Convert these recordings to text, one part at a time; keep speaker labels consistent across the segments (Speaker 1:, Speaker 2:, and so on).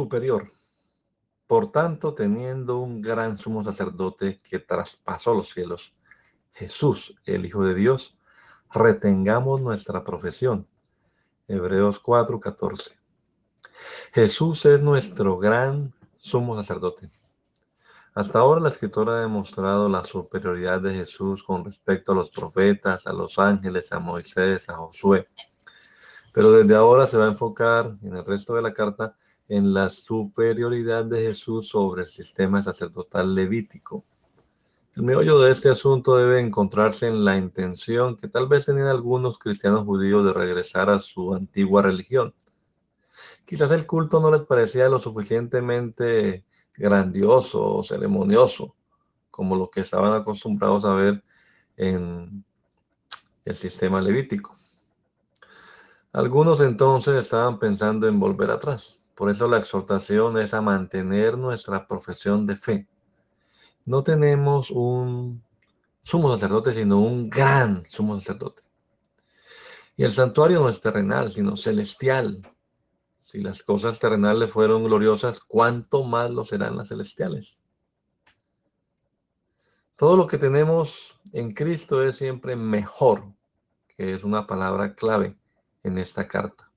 Speaker 1: Superior. Por tanto, teniendo un gran sumo sacerdote que traspasó los cielos, Jesús, el Hijo de Dios, retengamos nuestra profesión. Hebreos 4:14. Jesús es nuestro gran sumo sacerdote. Hasta ahora la escritora ha demostrado la superioridad de Jesús con respecto a los profetas, a los ángeles, a Moisés, a Josué. Pero desde ahora se va a enfocar en el resto de la carta en la superioridad de Jesús sobre el sistema sacerdotal levítico. El meollo de este asunto debe encontrarse en la intención que tal vez tenían algunos cristianos judíos de regresar a su antigua religión. Quizás el culto no les parecía lo suficientemente grandioso o ceremonioso como lo que estaban acostumbrados a ver en el sistema levítico. Algunos entonces estaban pensando en volver atrás por eso la exhortación es a mantener nuestra profesión de fe. No tenemos un sumo sacerdote, sino un gran sumo sacerdote. Y el santuario no es terrenal, sino celestial. Si las cosas terrenales fueron gloriosas, ¿cuánto más lo serán las celestiales? Todo lo que tenemos en Cristo es siempre mejor, que es una palabra clave en esta carta.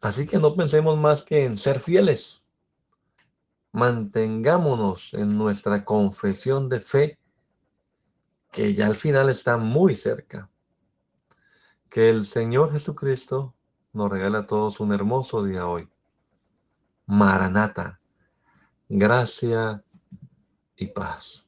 Speaker 1: Así que no pensemos más que en ser fieles. Mantengámonos en nuestra confesión de fe, que ya al final está muy cerca. Que el Señor Jesucristo nos regala a todos un hermoso día hoy. Maranata, gracia y paz.